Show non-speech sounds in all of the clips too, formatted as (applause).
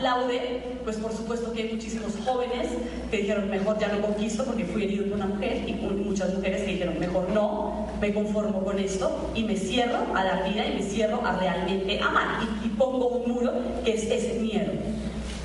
aplaude, pues por supuesto que hay muchísimos jóvenes que dijeron, mejor ya no conquisto porque fui herido por una mujer, y muchas mujeres que dijeron, mejor no, me conformo con esto y me cierro a la vida y me cierro a realmente amar. Y, pongo un muro que es ese miedo.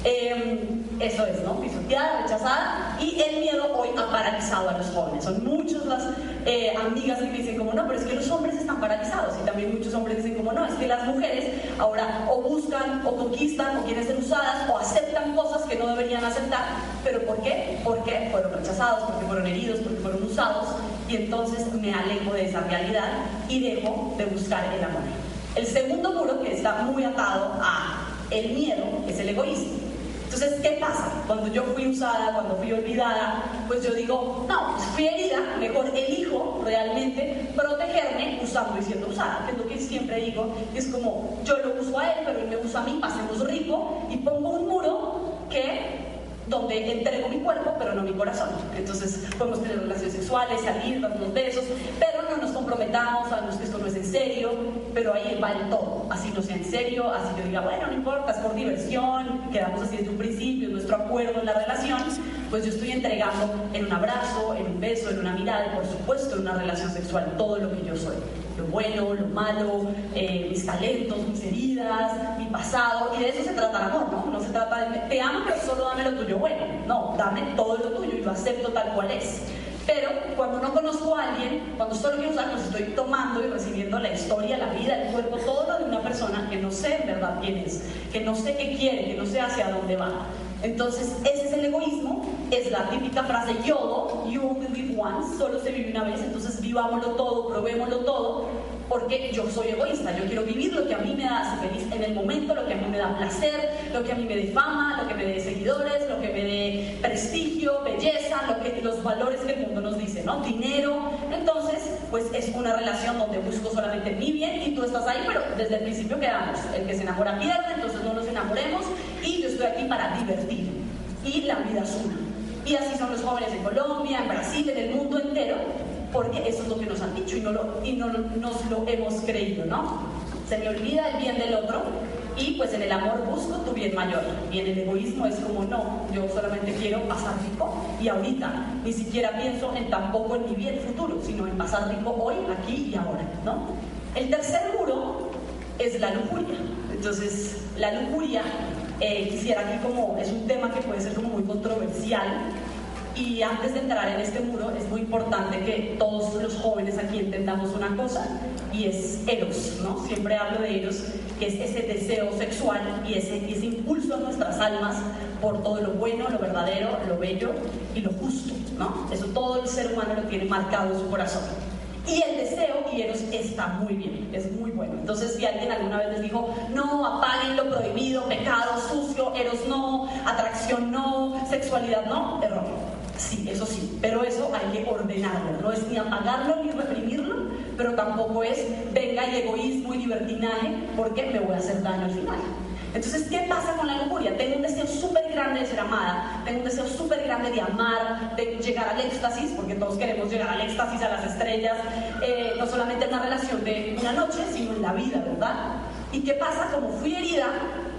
Em, eso es, ¿no? Pisoteada, rechazada y el miedo hoy ha paralizado a los jóvenes. Son muchas las eh, amigas que dicen como no, pero es que los hombres están paralizados y también muchos hombres dicen como no, es que las mujeres ahora o buscan o conquistan o quieren ser usadas o aceptan cosas que no deberían aceptar. ¿Pero por qué? Porque fueron rechazados, porque fueron heridos, porque fueron usados y entonces me alejo de esa realidad y dejo de buscar el amor. El segundo muro que está muy atado a el miedo es el egoísmo. Entonces, ¿qué pasa? Cuando yo fui usada, cuando fui olvidada, pues yo digo, no, pues fui herida, mejor elijo realmente protegerme usando y siendo usada, que es lo que siempre digo, es como yo lo uso a él, pero él me usa a mí, pasemos rico, y pongo un muro que donde entrego mi cuerpo, pero no mi corazón. Entonces podemos tener relaciones sexuales, salir, darnos besos, pero no nos comprometamos, sabemos que esto no es en serio, pero ahí va el todo. Así no sea en serio, así yo diga, bueno, no importa, es por diversión, quedamos así desde un principio, nuestro acuerdo en la relación, pues yo estoy entregando en un abrazo, en un beso, en una mirada y por supuesto en una relación sexual todo lo que yo soy lo bueno, lo malo, eh, mis talentos, mis heridas, mi pasado, y de eso se trata el amor, ¿no? No se trata de, te amo, pero solo dame lo tuyo bueno, no, dame todo lo tuyo y lo acepto tal cual es. Pero cuando no conozco a alguien, cuando solo quiero usar, pues estoy tomando y recibiendo la historia, la vida, el cuerpo, todo lo de una persona que no sé en verdad quién es, que no sé qué quiere, que no sé hacia dónde va. Entonces, ese es el egoísmo, es la típica frase YOLO, you only live once, solo se vive una vez, entonces vivámoslo todo, probémoslo todo, porque yo soy egoísta, yo quiero vivir lo que a mí me hace feliz en el momento, lo que a mí me da placer, lo que a mí me dé fama, lo que me dé seguidores, lo que me dé los valores que el mundo nos dice, ¿no? Dinero. Entonces, pues es una relación donde busco solamente mi bien y tú estás ahí, pero desde el principio quedamos. El que se enamora pierde, entonces no nos enamoremos y yo estoy aquí para divertir. Y la vida es una. Y así son los jóvenes en Colombia, en Brasil, en el mundo entero, porque eso es lo que nos han dicho y no, lo, y no nos lo hemos creído, ¿no? Se me olvida el bien del otro y pues en el amor busco tu bien mayor. Y en el egoísmo es como, no, yo solamente quiero pasar rico y ahorita. Ni siquiera pienso en tampoco en mi bien futuro, sino en pasar rico hoy, aquí y ahora, ¿no? El tercer muro es la lujuria. Entonces, la lujuria, eh, quisiera aquí como, es un tema que puede ser como muy controversial, y antes de entrar en este muro es muy importante que todos los jóvenes aquí entendamos una cosa y es Eros, ¿no? Siempre hablo de Eros, que es ese deseo sexual y ese, impulso a nuestras almas por todo lo bueno, lo verdadero, lo bello y lo justo, ¿no? Eso todo el ser humano lo tiene marcado en su corazón. Y el deseo y Eros está muy bien, es muy bueno. Entonces, si alguien alguna vez les dijo, no, apaguen lo prohibido, pecado, sucio, Eros no, atracción no, sexualidad no, error. Sí, eso sí, pero eso hay que ordenarlo, no es ni apagarlo ni reprimirlo, pero tampoco es venga y egoísmo y libertinaje porque me voy a hacer daño al final. Entonces, ¿qué pasa con la lujuria? Tengo un deseo súper grande de ser amada, tengo un deseo súper grande de amar, de llegar al éxtasis, porque todos queremos llegar al éxtasis, a las estrellas, eh, no solamente en una relación de una noche, sino en la vida, ¿verdad? ¿Y qué pasa? Como fui herida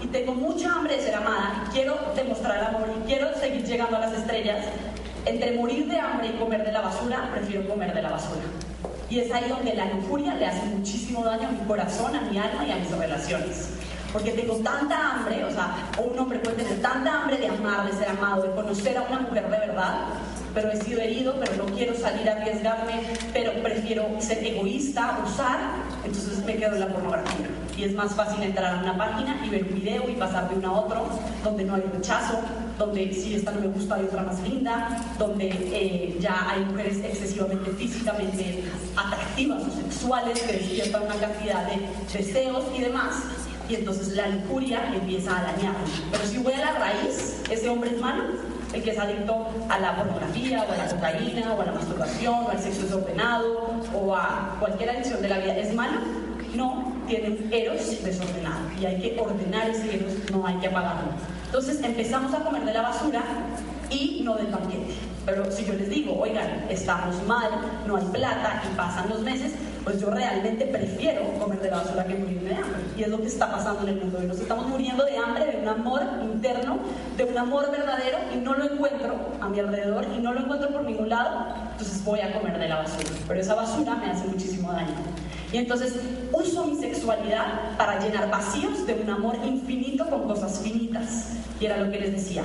y tengo mucha hambre de ser amada y quiero demostrar el amor y quiero seguir llegando a las estrellas, entre morir de hambre y comer de la basura, prefiero comer de la basura. Y es ahí donde la lujuria le hace muchísimo daño a mi corazón, a mi alma y a mis relaciones. Porque tengo tanta hambre, o sea, un hombre puede tener tanta hambre de amar, de ser amado, de conocer a una mujer de verdad, pero he sido herido, pero no quiero salir a arriesgarme, pero prefiero ser egoísta, usar, entonces me quedo en la pornografía. Y es más fácil entrar a una página y ver un video y pasar de uno a otro, donde no hay rechazo, donde si esta no me gusta hay otra más linda, donde eh, ya hay mujeres excesivamente físicamente atractivas o sexuales que despiertan una cantidad de deseos y demás. Y entonces la lujuria empieza a dañarme. Pero si voy a la raíz, ese hombre es malo, el que es adicto a la pornografía o a la cocaína o a la masturbación o al sexo desordenado o a cualquier adicción de la vida, ¿es malo? No, tiene eros desordenado y hay que ordenar ese eros, no hay que apagarlo. Entonces empezamos a comer de la basura y no del banquete. Pero si yo les digo, oigan, estamos mal, no hay plata y pasan los meses, pues yo realmente prefiero comer de la basura que morirme de hambre. Y es lo que está pasando en el mundo. Y nos estamos muriendo de hambre, de un amor interno, de un amor verdadero, y no lo encuentro a mi alrededor, y no lo encuentro por ningún lado, entonces voy a comer de la basura. Pero esa basura me hace muchísimo daño. Y entonces uso mi sexualidad para llenar vacíos de un amor infinito con cosas finitas. Y era lo que les decía.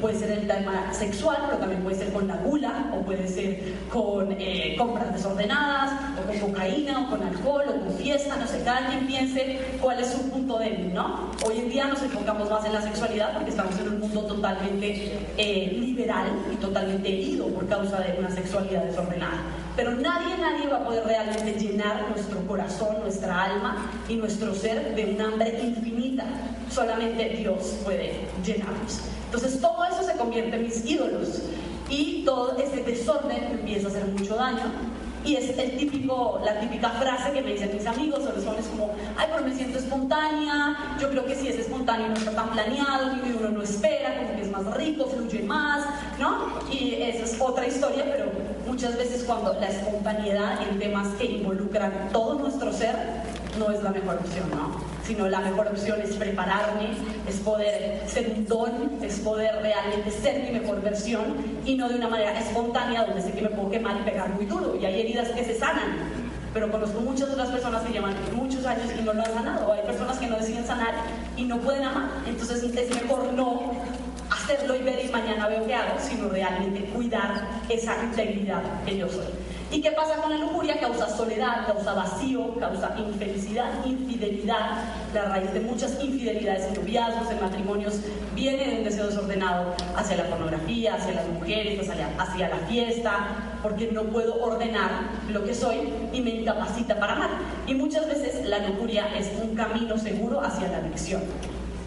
Puede ser el tema sexual, pero también puede ser con la gula, o puede ser con eh, compras desordenadas, o con cocaína, o con alcohol, o con fiesta, no sé, cada quien piense cuál es su punto débil, ¿no? Hoy en día nos enfocamos más en la sexualidad porque estamos en un mundo totalmente eh, liberal y totalmente herido por causa de una sexualidad desordenada. Pero nadie, nadie va a poder realmente llenar nuestro corazón, nuestra alma y nuestro ser de un hambre infinita. Solamente Dios puede llenarnos. Entonces todo eso se convierte en mis ídolos y todo ese desorden empieza a hacer mucho daño y es el típico, la típica frase que me dicen mis amigos o los jóvenes como, ay, pero me siento espontánea, yo creo que si es espontáneo no está tan planeado, y uno no espera, como que es más rico, fluye más, ¿no? Y esa es otra historia, pero muchas veces cuando la espontaneidad en temas que involucran todo nuestro ser no es la mejor opción, ¿no? Sino la mejor opción es prepararme, es poder ser un don, es poder realmente ser mi mejor versión y no de una manera espontánea donde sé que me puedo quemar y pegar muy duro y hay heridas que se sanan. Pero conozco muchas otras personas que llevan muchos años y no lo han sanado. Hay personas que no deciden sanar y no pueden amar. Entonces es mejor no hacerlo y ver y mañana veo qué hago, sino realmente cuidar esa integridad que yo soy. ¿Y qué pasa con la lujuria? Causa soledad, causa vacío, causa infelicidad, infidelidad. La raíz de muchas infidelidades en noviazgos, en matrimonios, viene de un deseo desordenado hacia la pornografía, hacia las mujeres, hacia, hacia la fiesta, porque no puedo ordenar lo que soy y me incapacita para amar. Y muchas veces la lujuria es un camino seguro hacia la adicción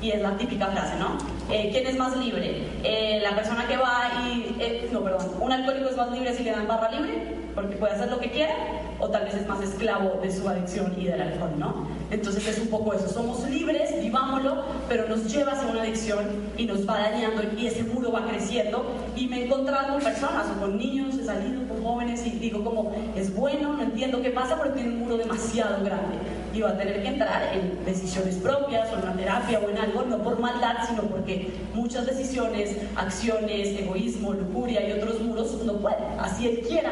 y es la típica frase, ¿no? Eh, ¿Quién es más libre? Eh, la persona que va y... Eh, no, perdón, un alcohólico es más libre si le dan barra libre, porque puede hacer lo que quiera, o tal vez es más esclavo de su adicción y del alcohol, ¿no? Entonces es un poco eso, somos libres, vivámoslo, pero nos lleva hacia una adicción y nos va dañando y ese muro va creciendo y me he encontrado con personas o con niños, he salido con jóvenes y digo como, es bueno, no entiendo qué pasa, pero tiene un muro demasiado grande va a tener que entrar en decisiones propias o en una terapia o en algo, no por maldad, sino porque muchas decisiones, acciones, egoísmo, lujuria y otros muros no pueden, así él quiera,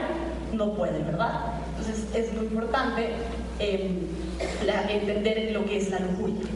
no puede, ¿verdad? Entonces es muy importante em, entender lo que es la lujuria.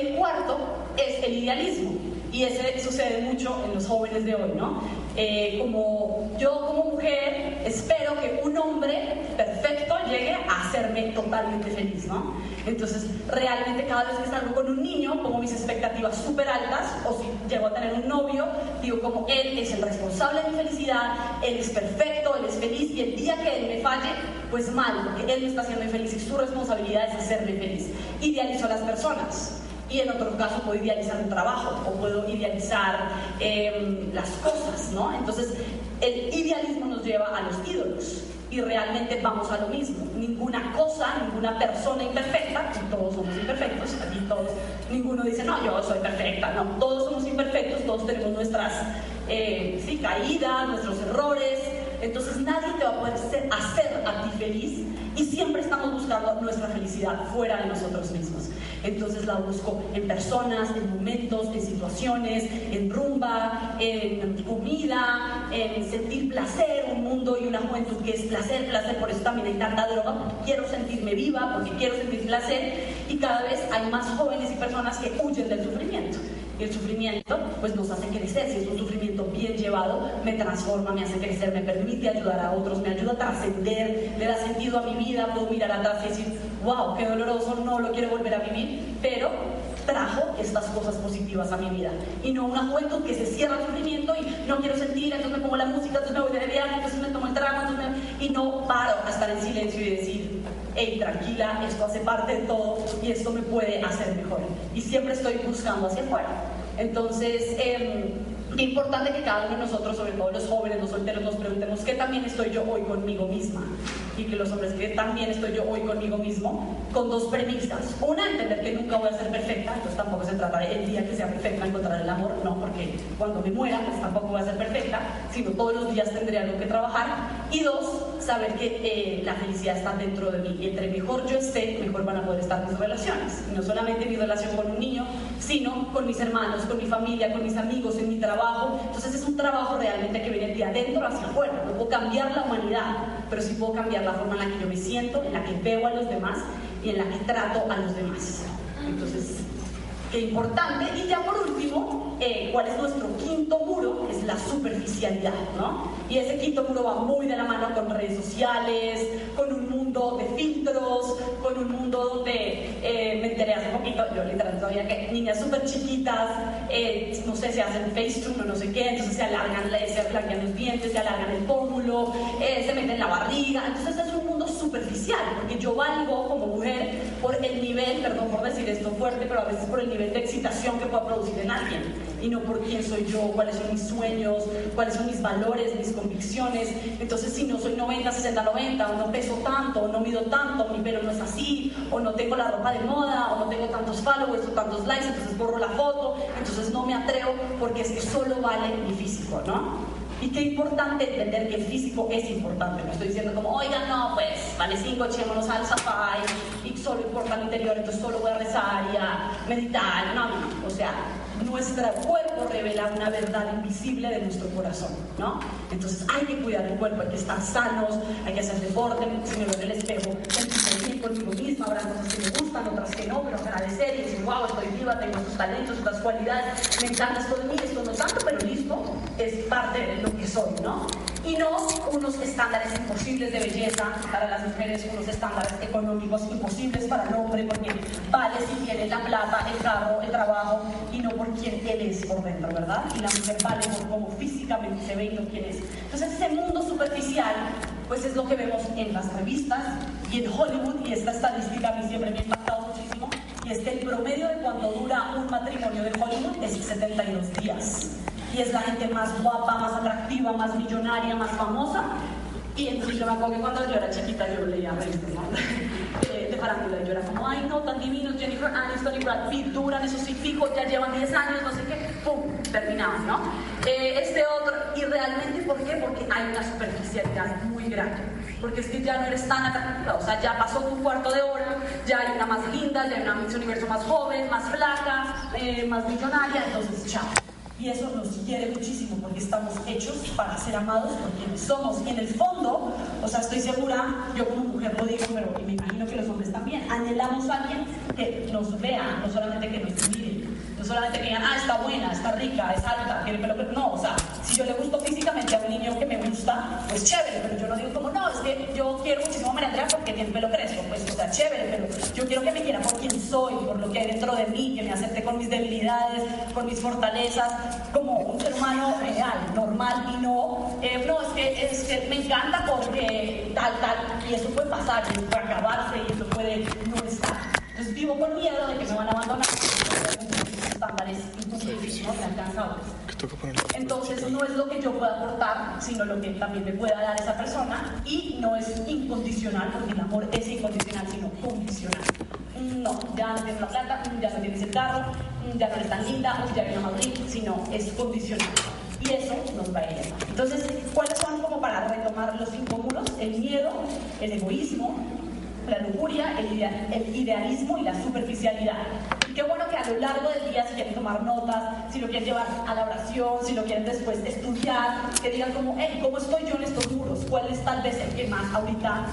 El cuarto es el idealismo. Y ese sucede mucho en los jóvenes de hoy, ¿no? Eh, como yo como mujer espero que un hombre perfecto llegue a hacerme totalmente feliz, ¿no? Entonces, realmente cada vez que salgo con un niño, pongo mis expectativas súper altas, o si llego a tener un novio, digo como él es el responsable de mi felicidad, él es perfecto, él es feliz, y el día que él me falle, pues mal, porque él me está haciendo feliz y su responsabilidad es hacerme feliz. Idealizo a las personas y en otro caso puedo idealizar un trabajo o puedo idealizar em, las cosas, ¿no? Entonces, el idealismo nos lleva a los ídolos y realmente vamos a lo mismo. Ninguna cosa, ninguna persona imperfecta, todos somos imperfectos, aquí todos, ninguno dice, no, yo soy perfecta, no, todos somos imperfectos, todos tenemos nuestras eh, sí, caídas, nuestros errores, entonces nadie te va a poder hacer a ti feliz y siempre estamos buscando nuestra felicidad fuera de nosotros mismos. Entonces la busco en personas, en momentos, en situaciones, en rumba, en comida, en sentir placer, un mundo y una juventud que es placer, placer, por eso también hay tanta droga, porque quiero sentirme viva, porque quiero sentir placer y cada vez hay más jóvenes y personas que huyen del sufrimiento. Y el sufrimiento pues nos hace crecer, si es un sufrimiento bien llevado, me transforma, me hace crecer, me permite ayudar a otros, me ayuda a trascender, le da sentido a mi vida, puedo mirar atrás y decir, wow, qué doloroso, no lo quiero volver a vivir, pero trajo estas cosas positivas a mi vida. Y no una juventud que se cierra el sufrimiento y no quiero sentir, entonces me pongo la música, entonces me voy de viaje, entonces me tomo el trago, y no paro a estar en silencio y decir, hey, tranquila, esto hace parte de todo y esto me puede hacer mejor. Y siempre estoy buscando hacia afuera. Entonces, eh, importante que cada uno de nosotros, sobre todo los jóvenes, los solteros, nos preguntemos qué también estoy yo hoy conmigo misma. Y que los hombres, qué también estoy yo hoy conmigo mismo, con dos premisas. Una, entender que nunca voy a ser perfecta, entonces tampoco se trata de el día que sea perfecta encontrar el amor, no, porque cuando me muera, pues tampoco voy a ser perfecta, sino todos los días tendré algo que trabajar. Y dos, saber que eh, la felicidad está dentro de mí. Y entre mejor yo esté, mejor van a poder estar mis relaciones. No solamente mi relación con un niño, sino con mis hermanos, con mi familia, con mis amigos, en mi trabajo. Entonces es un trabajo realmente que viene de adentro hacia afuera. No puedo cambiar la humanidad, pero sí puedo cambiar la forma en la que yo me siento, en la que veo a los demás y en la que trato a los demás. Entonces, importante. Y ya por último, eh, ¿cuál es nuestro quinto muro? Es la superficialidad, ¿no? Y ese quinto muro va muy de la mano con redes sociales, con un mundo de filtros, con un mundo donde eh, me enteré hace poquito, yo literalmente sabía que niñas súper chiquitas, eh, no sé, se hacen FaceTime o no sé qué, entonces se alargan, se blanquean los dientes, se alargan el pómulo, se meten la barriga, entonces es un mundo superficial, porque yo valgo como mujer por el nivel, perdón por decir esto fuerte, pero a veces por el nivel de excitación que pueda producir en alguien y no por quién soy yo, cuáles son mis sueños, cuáles son mis valores, mis convicciones. Entonces, si no soy 90, 60, 90, o no peso tanto, o no mido tanto, mi pelo no es así, o no tengo la ropa de moda, o no tengo tantos followers o tantos likes, entonces borro la foto, entonces no me atrevo porque es que solo vale mi físico, ¿no? Y qué importante entender que el físico es importante. No estoy diciendo como, oigan, no, pues vale cinco, echémonos al safari y solo importa el interior, entonces solo voy a rezar y a meditar. No, no, o sea, nuestro cuerpo revela una verdad invisible de nuestro corazón, ¿no? Entonces hay que cuidar el cuerpo, hay que estar sanos, hay que hacer deporte, si me veo en el espejo, sentirme conmigo misma, habrá cosas que me gustan, otras que no, pero agradecer y decir, wow, estoy viva, tengo estos talentos, estas cualidades, me encanta esto de mí, esto no tanto, pero listo, es parte de lo que soy, ¿no? y no unos estándares imposibles de belleza para las mujeres, unos estándares económicos imposibles para el hombre, porque vale si tiene la plata, el carro, el trabajo, y no por quién él es por dentro, ¿verdad? Y la mujer vale por cómo físicamente se ve y no quién es. Entonces ese mundo superficial, pues es lo que vemos en las revistas y en Hollywood, y esta estadística a mí siempre me ha impactado muchísimo, y es que el promedio de cuando dura un matrimonio de Hollywood es 72 días y es la gente más guapa, más atractiva, más millonaria, más famosa. Y entonces yo me acuerdo que cuando yo era chiquita yo leía revistas de, de farándula y yo era como, ay no, tan divinos, Jennifer Aniston y Brad Pitt duran, eso sí fijo, ya llevan 10 años, no sé qué, pum, terminamos, ¿no? Eh, este otro, y realmente, ¿por qué? Porque hay una superficialidad muy grande porque es que ya no eres tan atractiva, o sea, ya pasó tu cuarto de hora, ya hay una más linda, ya hay una Miss Universo más joven, más flaca, eh, más millonaria, entonces chao. Y eso nos quiere muchísimo porque estamos hechos para ser amados por quienes somos. Y en el fondo, o sea, estoy segura, yo como mujer lo digo, pero me imagino que los hombres también, anhelamos a alguien que nos vea, no solamente que nos mire, solamente que digan, ah, está buena, está rica, es alta, tiene pelo, pero no, o sea, si yo le gusto físicamente a un niño que me gusta, pues chévere, pero yo no digo como, no, es que yo quiero muchísimo a María Andrea porque tiene pelo crespo, pues, o sea, chévere, pero yo quiero que me quiera por quien soy, por lo que hay dentro de mí, que me acepte con mis debilidades, con mis fortalezas, como un ser humano real, normal y no, eh, no, es que, es que me encanta porque tal, tal, y eso puede pasar, y puede acabarse, y eso puede no estar. Entonces vivo con miedo de que me van a abandonar estándares Entonces no es lo que yo pueda aportar, sino lo que también me pueda dar esa persona y no es incondicional, porque el amor es incondicional, sino condicional. No, ya no tienes la plata, ya no tienes el carro, ya no eres tan linda, ya no a Madrid, sino es condicional. Y eso nos va a ir. Entonces, ¿cuáles son como para retomar los cinco muros? El miedo, el egoísmo, la lujuria, el, idealismo y la superficialidad. Y qué bueno que a lo largo del día, si quieren tomar notas, si lo quieren llevar a la oración, si lo quieren después estudiar, que digan como, hey, ¿cómo estoy yo en estos muros? ¿Cuál es tal vez el que más ahorita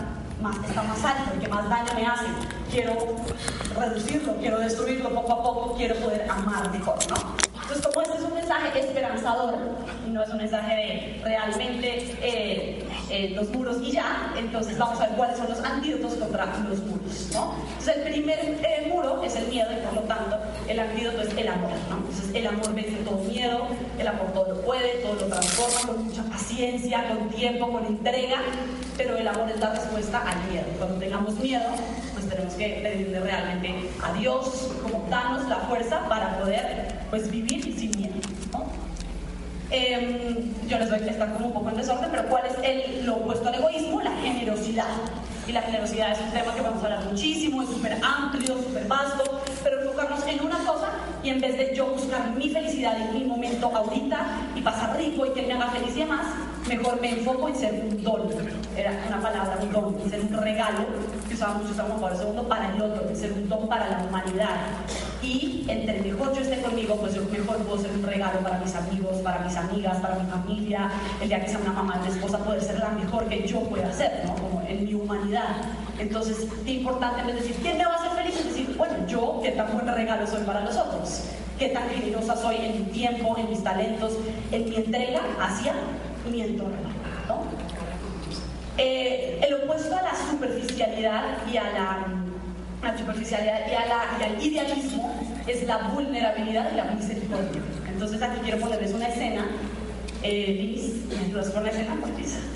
más, está más alto, el que más daño me hace? Quiero reducirlo, quiero destruirlo poco a poco, quiero poder amar mejor, ¿no? Entonces, como este es un mensaje esperanzador y no es un mensaje de realmente eh, eh, los muros y ya, entonces vamos a ver cuáles son los antídotos contra los muros. ¿no? Entonces, el primer eh, muro es el miedo y por lo tanto el antídoto es el amor. ¿no? Entonces, el amor vence todo miedo, el amor todo lo puede, todo lo transforma con mucha paciencia, con tiempo, con entrega, pero el amor es la respuesta al miedo. Cuando tengamos miedo, pues tenemos que pedirle realmente a Dios, como danos la fuerza para poder pues vivir sin miedo. Em, yo les doy que estar como un poco en desorden, pero ¿cuál es el, lo opuesto al egoísmo? La generosidad. Y la generosidad es un tema que vamos a hablar muchísimo, es súper amplio, súper vasto, pero enfocarnos en una cosa y en vez de yo buscar mi felicidad en mi momento ahorita y pasar rico y que me haga feliz y demás, mejor me enfoco en ser un don. Era una palabra, un don, ser un regalo que usábamos, usamos para el segundo, para el otro, ser un don para la humanidad. Y entre mejor yo esté conmigo, pues yo mejor puedo ser un regalo para mis amigos, para mis amigas, para mi familia. El día que sea una mamá, una esposa, poder ser la mejor que yo pueda ser, ¿no? Como en mi humanidad. Entonces, qué importante es decir, ¿quién me va a hacer feliz? Es decir, bueno, yo, qué tan buen regalo soy para los otros, qué tan generosa soy en mi tiempo, en mis talentos, en mi entrega hacia mi entorno. ¿no? Eh, el opuesto a la superficialidad y a la, superficialidad y, a la, y al idealismo es la vulnerabilidad y la misericordia. Entonces aquí quiero ponerles una escena, eh, Liz, ¿me ayudas con la escena?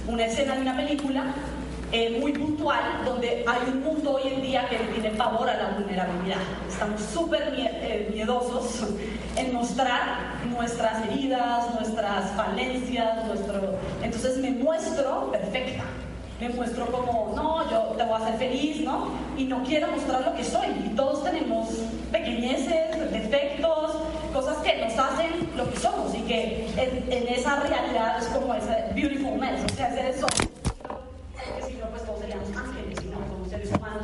Una escena de una película eh, muy puntual donde hay un mundo hoy en día que tiene pavor a la vulnerabilidad. Estamos súper eh, miedosos en mostrar nuestras heridas, nuestras falencias, nuestro... Entonces me muestro perfecta. Me muestro como, no, yo te voy a hacer feliz, ¿no? Y no quiero mostrar lo que soy. Y todos tenemos pequeñeces, defectos, cosas que nos hacen lo que somos y que en, esa realidad es como ese beautiful mess, o sea, ser eso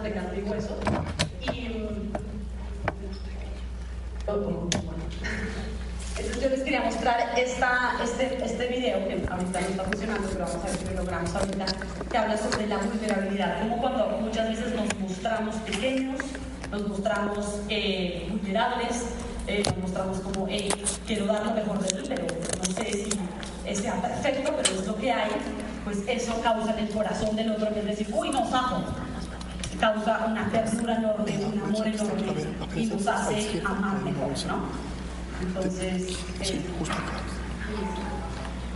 de carne y hueso. Y mm, entonces yo les quería mostrar esta, este, este video que ahorita no está funcionando, pero vamos a ver si lo logramos ahorita, que habla sobre la vulnerabilidad, como cuando muchas veces nos mostramos pequeños, nos mostramos eh, vulnerables, eh, nos mostramos como, hey, quiero dar lo mejor de mí, pero no sé si sea perfecto, pero es lo que hay, pues eso causa en el corazón del otro, es decir, uy, no, sapo, causa una ternura enorme, un amor enorme y nos hace amar mejor, ¿no? Entonces, sí, justo acá.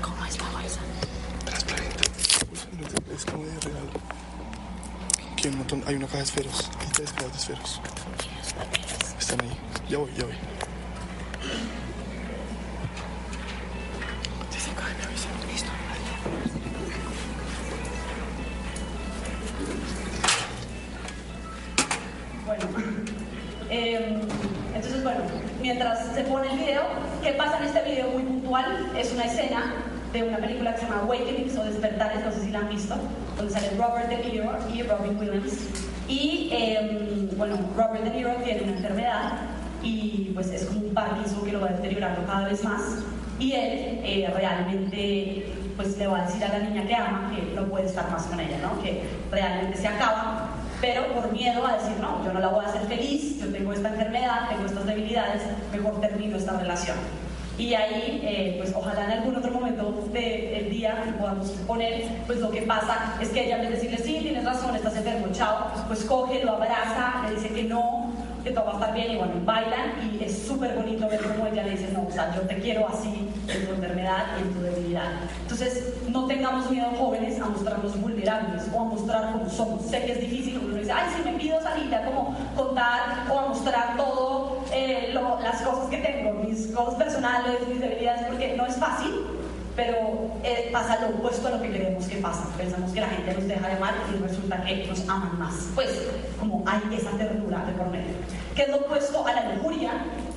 ¿Cómo es la bolsa? Transparente. Es como de regalo. Hay un montón, hay una caja de esferos. Hay tres cajas de esferos. Están ahí. Ya voy, ya voy. Mientras se pone el video, ¿qué pasa en este video muy puntual? Es una escena de una película que se llama Awakenings o Despertares, no sé si la han visto, donde sale Robert De Niro y Robin Williams. Y em, bueno, Robert De Niro tiene una enfermedad y pues es como un Parkinson que lo va deteriorando cada vez más. Y él eh, realmente pues le va a decir a la niña que ama que no puede estar más con ella, ¿no? que realmente se acaba pero por miedo a decir, no, yo no la voy a hacer feliz, yo tengo esta enfermedad, tengo estas debilidades, mejor termino esta relación. Y ahí, eh, pues ojalá en algún otro momento del día podamos poner, pues lo que pasa es que ella en vez de decirle, sí, tienes razón, estás enfermo, chao, pues coge, lo abraza, le dice que no, que todo va a estar bien y bueno, bailan y es súper bonito ver cómo ella le dice, no, o sea, yo te quiero así en tu enfermedad y en tu debilidad. Entonces, no tengamos miedo jóvenes a mostrarnos vulnerables o a mostrar como somos. Sé que es difícil, uno dice, ay, si me pido salir a como contar o a mostrar todo eh, las cosas que tengo, mis cosas personales, mis debilidades, porque no es fácil, pero eh, pasa lo opuesto a lo que queremos que pasa. Pensamos que la gente nos deja de amar y resulta que nos aman más. Pues, como hay esa ternura de por medio. ¿Qué es lo opuesto a la lujuria?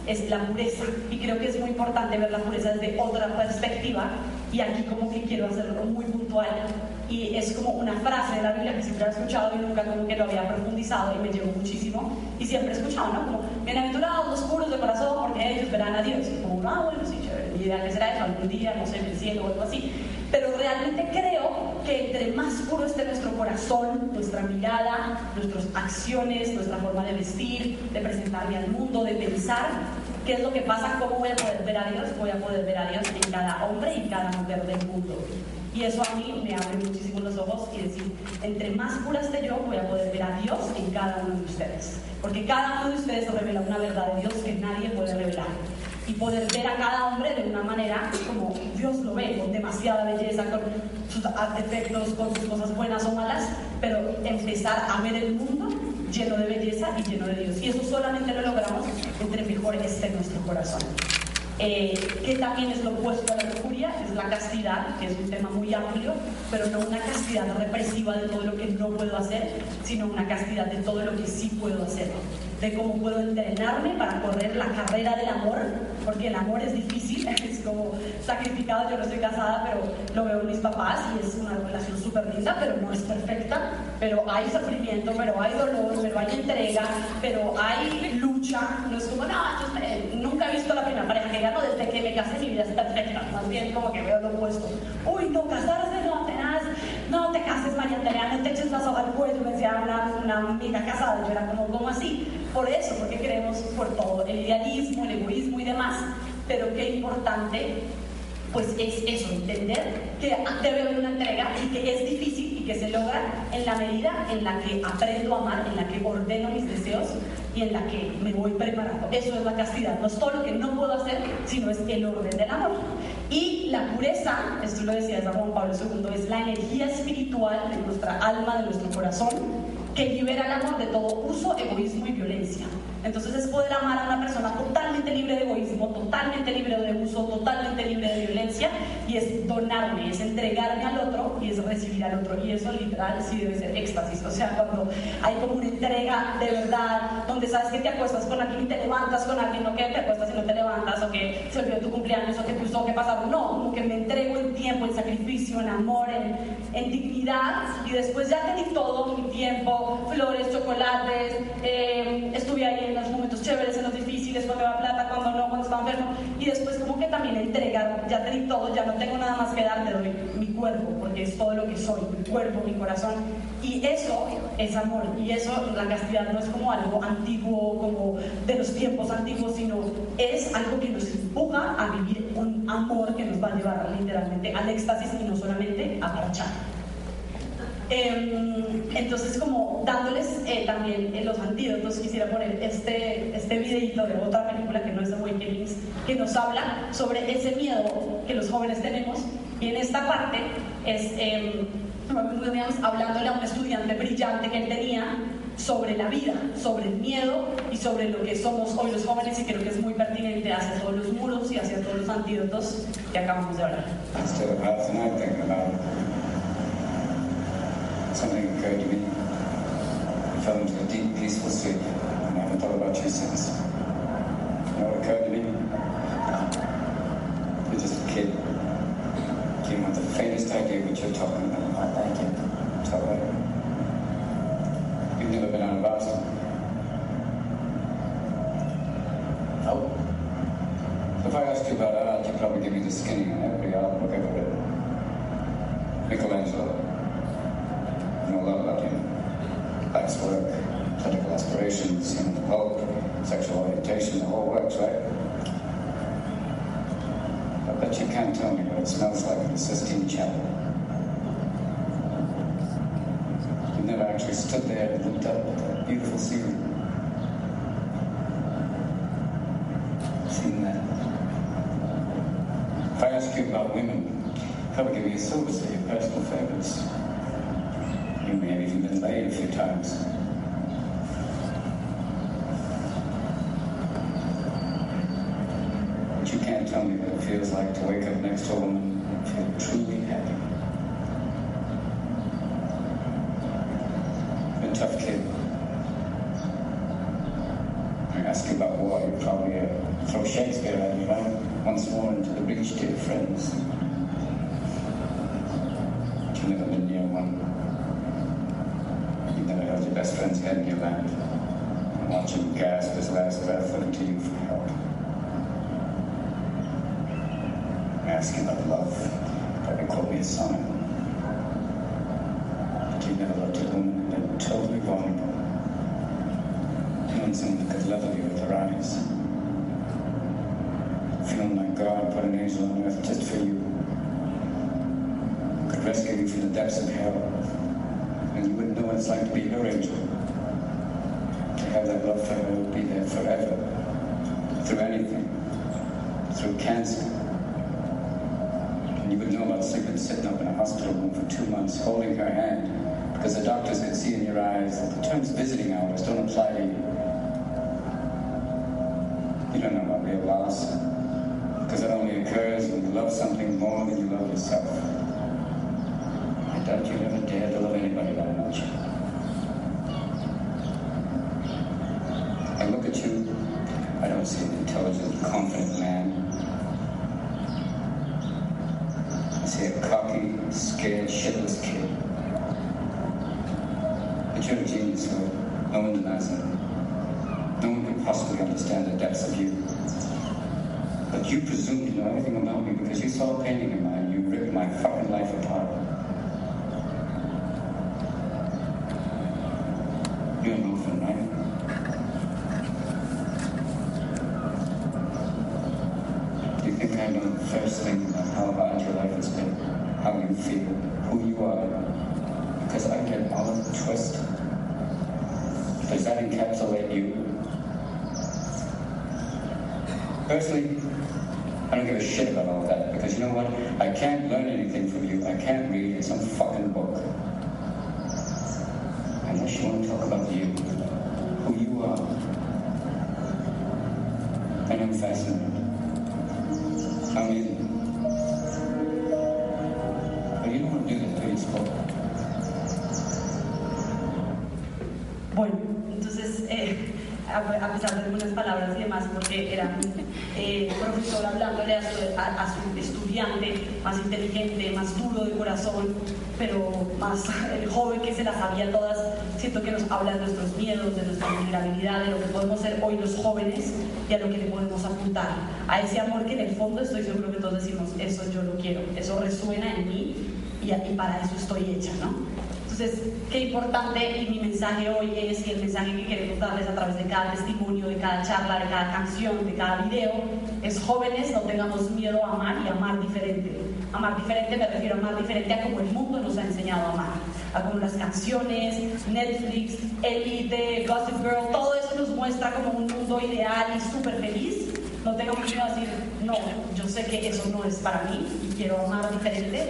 Es la pureza. Y creo que es muy importante ver la pureza desde otra perspectiva. Y aquí como que quiero hacerlo muy puntual. Y es como una frase de la Biblia que siempre he escuchado y nunca como que lo había profundizado y me llegó muchísimo. Y siempre he escuchado, ¿no? Como, bienaventurados los puros de corazón porque ellos verán a Dios. Y como, ah, bueno, sí, idea que será eso algún día, no sé, en el cielo o algo así. Pero realmente creo que entre más puro esté nuestro corazón, nuestra mirada, nuestras acciones, nuestra forma de vestir, de presentarme al mundo, de pensar, ¿qué es lo que pasa? ¿Cómo voy a poder ver a Dios? Voy a poder ver a Dios en cada hombre y cada mujer del mundo. Y eso a mí me abre muchísimo los ojos y decir, entre más pura esté yo, voy a poder ver a Dios en cada uno de ustedes. Porque cada uno de ustedes revela una verdad de Dios que nadie puede revelar y poder ver a cada hombre de una manera como Dios lo ve, con demasiada belleza, con sus defectos, con sus cosas buenas o malas, pero empezar a ver el mundo lleno de belleza y lleno de Dios. Y eso solamente lo logramos entre mejor esté nuestro corazón. Eh, que también es lo opuesto a la lujuria, es la castidad, que es un tema muy amplio, pero no una castidad represiva de todo lo que no puedo hacer, sino una castidad de todo lo que sí puedo hacer. De cómo puedo entrenarme para correr la carrera del amor, porque el amor es difícil, (laughs) es como sacrificado, yo no estoy casada, pero lo veo en mis papás y es una relación súper linda, pero no es perfecta, pero hay sufrimiento, pero hay dolor, pero hay entrega, pero hay lucha, no es como, no, nunca he visto la primera pareja que ya no, desde que me casé mi vida es perfecta, más bien como que veo lo opuesto, uy, no, casarse no, tenaz, no te cases María Teresa, no te eches la soga al cuello, me decía una, una amiga casada, yo era como, ¿cómo así? Por eso, porque queremos por todo, el idealismo, el egoísmo y demás, pero qué importante pues es eso, entender que debe haber una entrega y que es difícil y que se logra en la medida en la que aprendo a amar, en la que ordeno mis deseos y en la que me voy preparando. Eso es la castidad, no es todo lo que no puedo hacer, sino es el orden del amor. Y la pureza, esto lo decía San Juan Pablo II, es la energía espiritual de nuestra alma, de nuestro corazón, que libera el amor de todo uso, egoísmo y violencia. Entonces es poder amar a una persona totalmente libre de egoísmo, totalmente libre de uso, totalmente libre de violencia y es donarme, es entregarme al otro y es recibir al otro. Y eso literal sí debe ser éxtasis. O sea, cuando hay como una entrega de verdad, donde sabes que te acuestas con alguien y te levantas con alguien, no que te acuestas y no te levantas, o que se olvidó tu cumpleaños, o que puso que pasaron. No, como que me entrego en tiempo, en sacrificio, en amor, en, en dignidad y después ya te di todo mi tiempo, flores, chocolates, eh, estuve ahí en los momentos chéveres, en los difíciles, cuando va plata, cuando no, cuando estaba enfermo. Y después como que también entregar, ya te di todo, ya no tengo nada más que dar, te doy mi cuerpo, porque es todo lo que soy, mi cuerpo, mi corazón. Y eso es amor. Y eso, la castidad no es como algo antiguo, como de los tiempos antiguos, sino es algo que nos empuja a vivir un amor que nos va a llevar literalmente al éxtasis y no solamente a marchar. Em, entonces, como dándoles eh, también eh, los antídotos, quisiera poner este, este videito de otra película que no es de Awakenings, que nos habla sobre ese miedo que los jóvenes tenemos. Y en esta parte es eh, hablándole a un estudiante brillante que él tenía sobre la vida, sobre el miedo y sobre lo que somos hoy los jóvenes y creo que es muy pertinente hacia todos los muros y hacia todos los antídotos que acabamos de hablar. Something occurred to me. I fell into a deep, peaceful sleep, and I haven't thought about you since. You know what occurred to me? You're just a kid. You have the faintest idea what you're talking about. I thank you. It's all right. You've never been on a bus. No. If I asked you about art, you'd probably give me the skinny on every art book ever written. Michelangelo lot about him. Life's work, political aspirations, him the Pope, sexual orientation, the whole works, right? I bet you can't tell me what it smells like in the Sistine Chapel. You never actually stood there and looked up at that beautiful scenery. Seen that? If I ask you about women, probably give you a silver your personal favorites. You may have even been laid a few times. But you can't tell me what it feels like to wake up next to a woman and feel truly happy. A tough kid. I ask you about war, you probably uh, throw Shakespeare at me, right? Once more into the breach, dear friends. But you never been near one best friend's head in your lap and watch him gasp his last breath looking to you for help. I ask you about love. Probably quote me a sonnet. But you never loved a woman and been totally vulnerable. Knowing someone that could level you with her eyes. Feeling like God put an angel on earth just for you. Could rescue you from the depths of hell it's like being be her angel. To have that love for her be there forever, through anything, through cancer. And you would know about sleeping sitting up in a hospital room for two months, holding her hand, because the doctors could see in your eyes that the terms visiting hours don't apply to you. You don't know about real loss, because it only occurs when you love something more than you love yourself. Don't you ever dare to love anybody that much. See an intelligent, confident man. I see a cocky, scared, shitless kid. But you're a genius, Will. No one denies that. No one can possibly understand the depths of you. But you presume to know everything about me because you saw a painting of mine. You ripped my fucking life apart. You're an orphan, right? Do you think I know the first thing about how hard your life has been? How you feel? Who you are? Because I get all of the twist. Does that encapsulate you? Personally, I don't give a shit about all that because you know what? I can't learn anything from you. I can't read in some fucking book. Unless you want to talk about you, who you are. And I'm fascinated. Amazing. But you don't want to do that to your sport. Bueno, entonces, eh, a, pesar de algunas palabras y demás, porque era eh, profesor hablándole a su, a- a su estudiante más inteligente, más duro de corazón, pero más el joven que se las sabía todas, siento que nos habla de nuestros miedos, de nuestra vulnerabilidad, de lo que podemos ser hoy los jóvenes y a lo que le podemos apuntar. A ese amor que en el fondo estoy seguro que todos decimos, eso yo lo quiero, eso resuena en mí y, y para eso estoy hecha, ¿no? Entonces, qué importante y mi mensaje hoy es y el mensaje que queremos darles a través de cada testimonio, de cada charla, de cada canción, de cada video, es jóvenes, no tengamos miedo a amar y amar diferente. Amar diferente me refiero a amar diferente a como el mundo nos ha enseñado a amar. A como las canciones, Netflix, Elite, Gossip Girl, todo eso nos muestra como un mundo ideal y súper feliz. No tengamos miedo a decir, no, yo sé que eso no es para mí y quiero amar diferente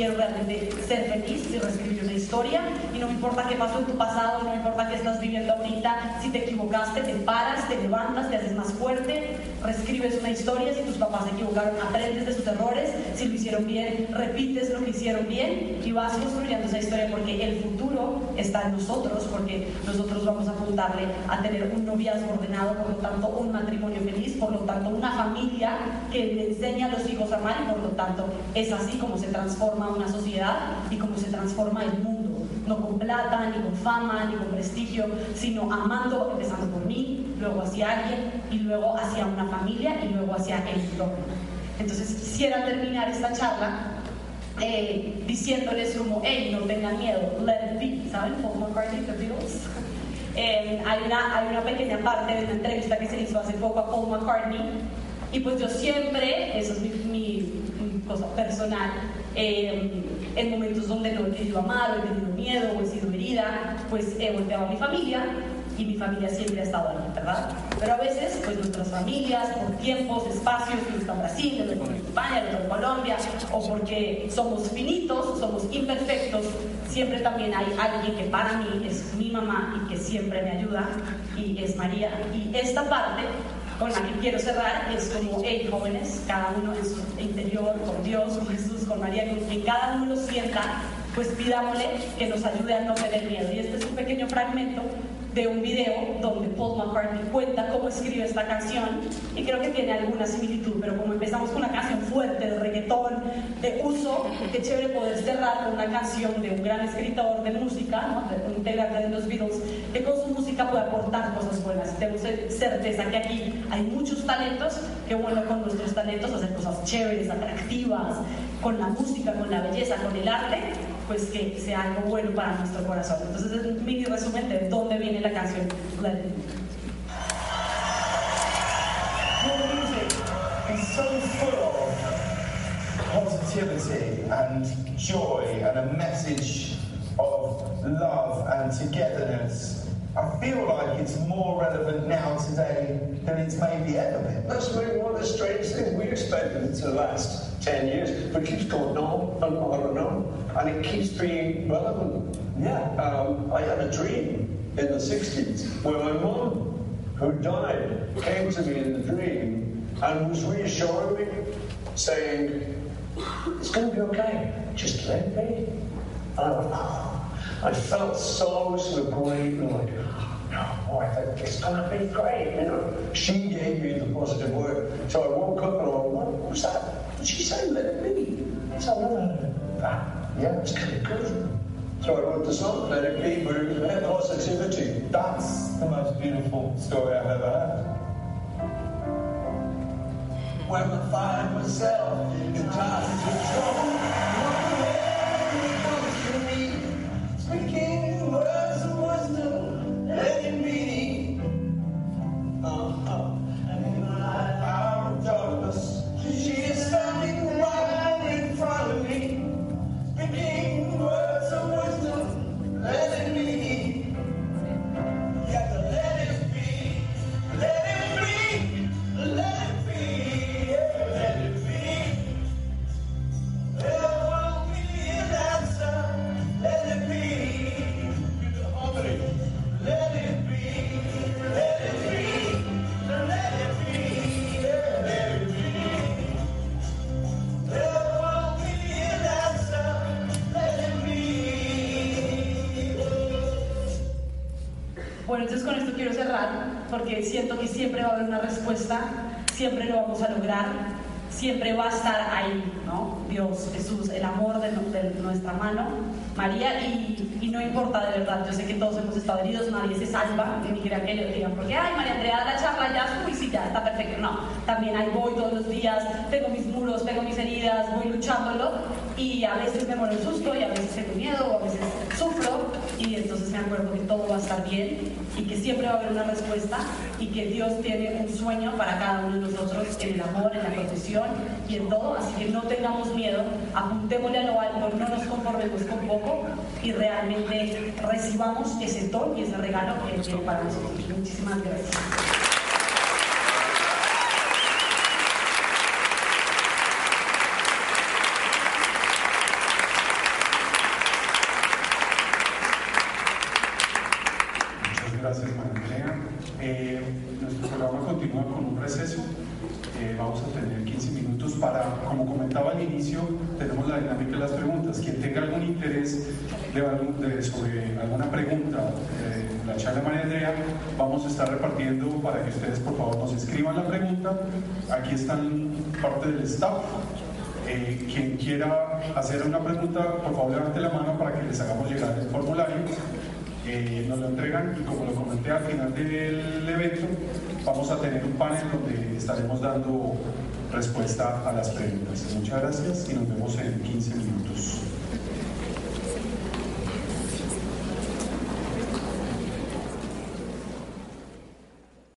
quiero realmente ser feliz y reescribir una historia. Y no me importa qué pasó en tu pasado, no me importa qué estás viviendo ahorita, si te equivocaste, te paras, te levantas, te haces más fuerte, reescribes una historia, si tus papás se equivocaron, aprendes de sus errores, si lo hicieron bien, repites lo que hicieron bien y vas construyendo esa historia porque el futuro está en nosotros, porque nosotros vamos a apuntarle a tener un noviazgo ordenado, por lo tanto un matrimonio feliz, por lo tanto una familia que le enseña a los hijos a amar y por lo tanto es así como se transforma una sociedad y como se transforma el mundo. No con plata, ni con fama, ni con prestigio, sino amando, empezando por mí, luego hacia alguien y luego hacia una familia y luego hacia el entorno. Entonces quisiera terminar esta charla eh, diciéndoles como, hey, no tengan miedo, let it be, ¿saben? Paul McCartney, The Beatles. Eh, hay, una, hay una pequeña parte de una entrevista que se hizo hace poco a Paul McCartney y pues yo siempre, eso es mi, mi- mi cosa personal, eh, en momentos donde no he querido amar he tenido miedo he sido herida, pues he volteado a mi familia y mi familia siempre ha estado ahí, ¿verdad? Pero a veces, pues nuestras familias, por tiempos, espacios, uno está Brasil, España, en Colombia, o porque somos finitos, somos imperfectos, siempre también hay alguien que para mí es mi mamá y que siempre me ayuda, y es María. Y esta parte con la que quiero cerrar es como, hey, jóvenes, cada uno en su interior, con Dios, con Jesús, con María, quien cada uno lo sienta, pues pidámosle que nos ayude a no tener miedo. Y este es un pequeño fragmento de un video donde Paul McCartney cuenta cómo escribe esta canción y creo que tiene alguna similitud, pero como empezamos con una canción fuerte de reggaetón, de uso, qué chévere poder cerrar con una canción de un gran escritor de música, ¿no? un integrante de los Beatles, que con su música puede aportar cosas buenas. Tengo ce- certeza que aquí hay muchos talentos, que bueno con nuestros talentos hacer cosas chéveres, atractivas, con la música, con la belleza, con el arte, pues que sea algo bueno para nuestro corazón. Entonces es un mini resumen de dónde viene la canción positivity and joy and a message of love and togetherness. I feel like it's more relevant now today than it's maybe ever been. That's maybe one of the strange things. We expected it to the last 10 years, but it keeps going on and on and on, and it keeps being relevant. Yeah. Um, I had a dream in the 60s where my mum, who died, came to me in the dream and was reassuring me, saying, It's going to be okay, just let me. And I went, oh. I felt so, so great, and like, oh, I think it's going to be great, you know. She gave me the positive word. So I woke up and I went, what was that? What she say? Let it be. So I heard that. Yeah, it's kind of good. So I wrote the song, Let It Be, but it was positivity. That's the most beautiful story I've ever had. When I find myself in times of trouble, Bueno, entonces con esto quiero cerrar porque siento que siempre va a haber una respuesta, siempre lo vamos a lograr, siempre va a estar ahí, ¿no? Dios, Jesús, el amor de, de nuestra mano, María, y, y no importa de verdad, yo sé que todos hemos estado heridos, nadie se salva, ni crea que ellos digan, porque, ay, María Andrea, la charla ya, uy, sí, ya, está perfecto. No, también ahí voy todos los días, tengo mis muros, tengo mis heridas, voy luchándolo, y a veces me muero el susto, y a veces tengo miedo, o a veces sufro, y entonces me acuerdo que todo va a estar bien, y que siempre va a haber una respuesta, y que Dios tiene un sueño para cada uno de nosotros en el amor, en la protección y en todo, así que no tengamos miedo, apuntémosle a lo alto, no nos conformemos con poco y realmente recibamos ese don y ese regalo que tiene para nosotros. Muchísimas gracias. Muchas gracias, María Andrea. Eh, nuestro programa continúa con un receso. Eh, vamos a tener 15 minutos para, como comentaba al inicio, tenemos la dinámica de las preguntas. Quien tenga algún interés de, algún- de- sobre alguna pregunta de la charla de María Andrea, vamos a estar repartiendo para que ustedes, por favor, nos escriban la pregunta. Aquí están parte del staff. Eh, quien quiera hacer una pregunta, por favor levante la mano para que les hagamos llegar el formulario. Eh, nos lo entregan y como lo comenté al final del evento, vamos a tener un panel donde estaremos dando respuesta a las preguntas. Muchas gracias y nos vemos en 15 minutos.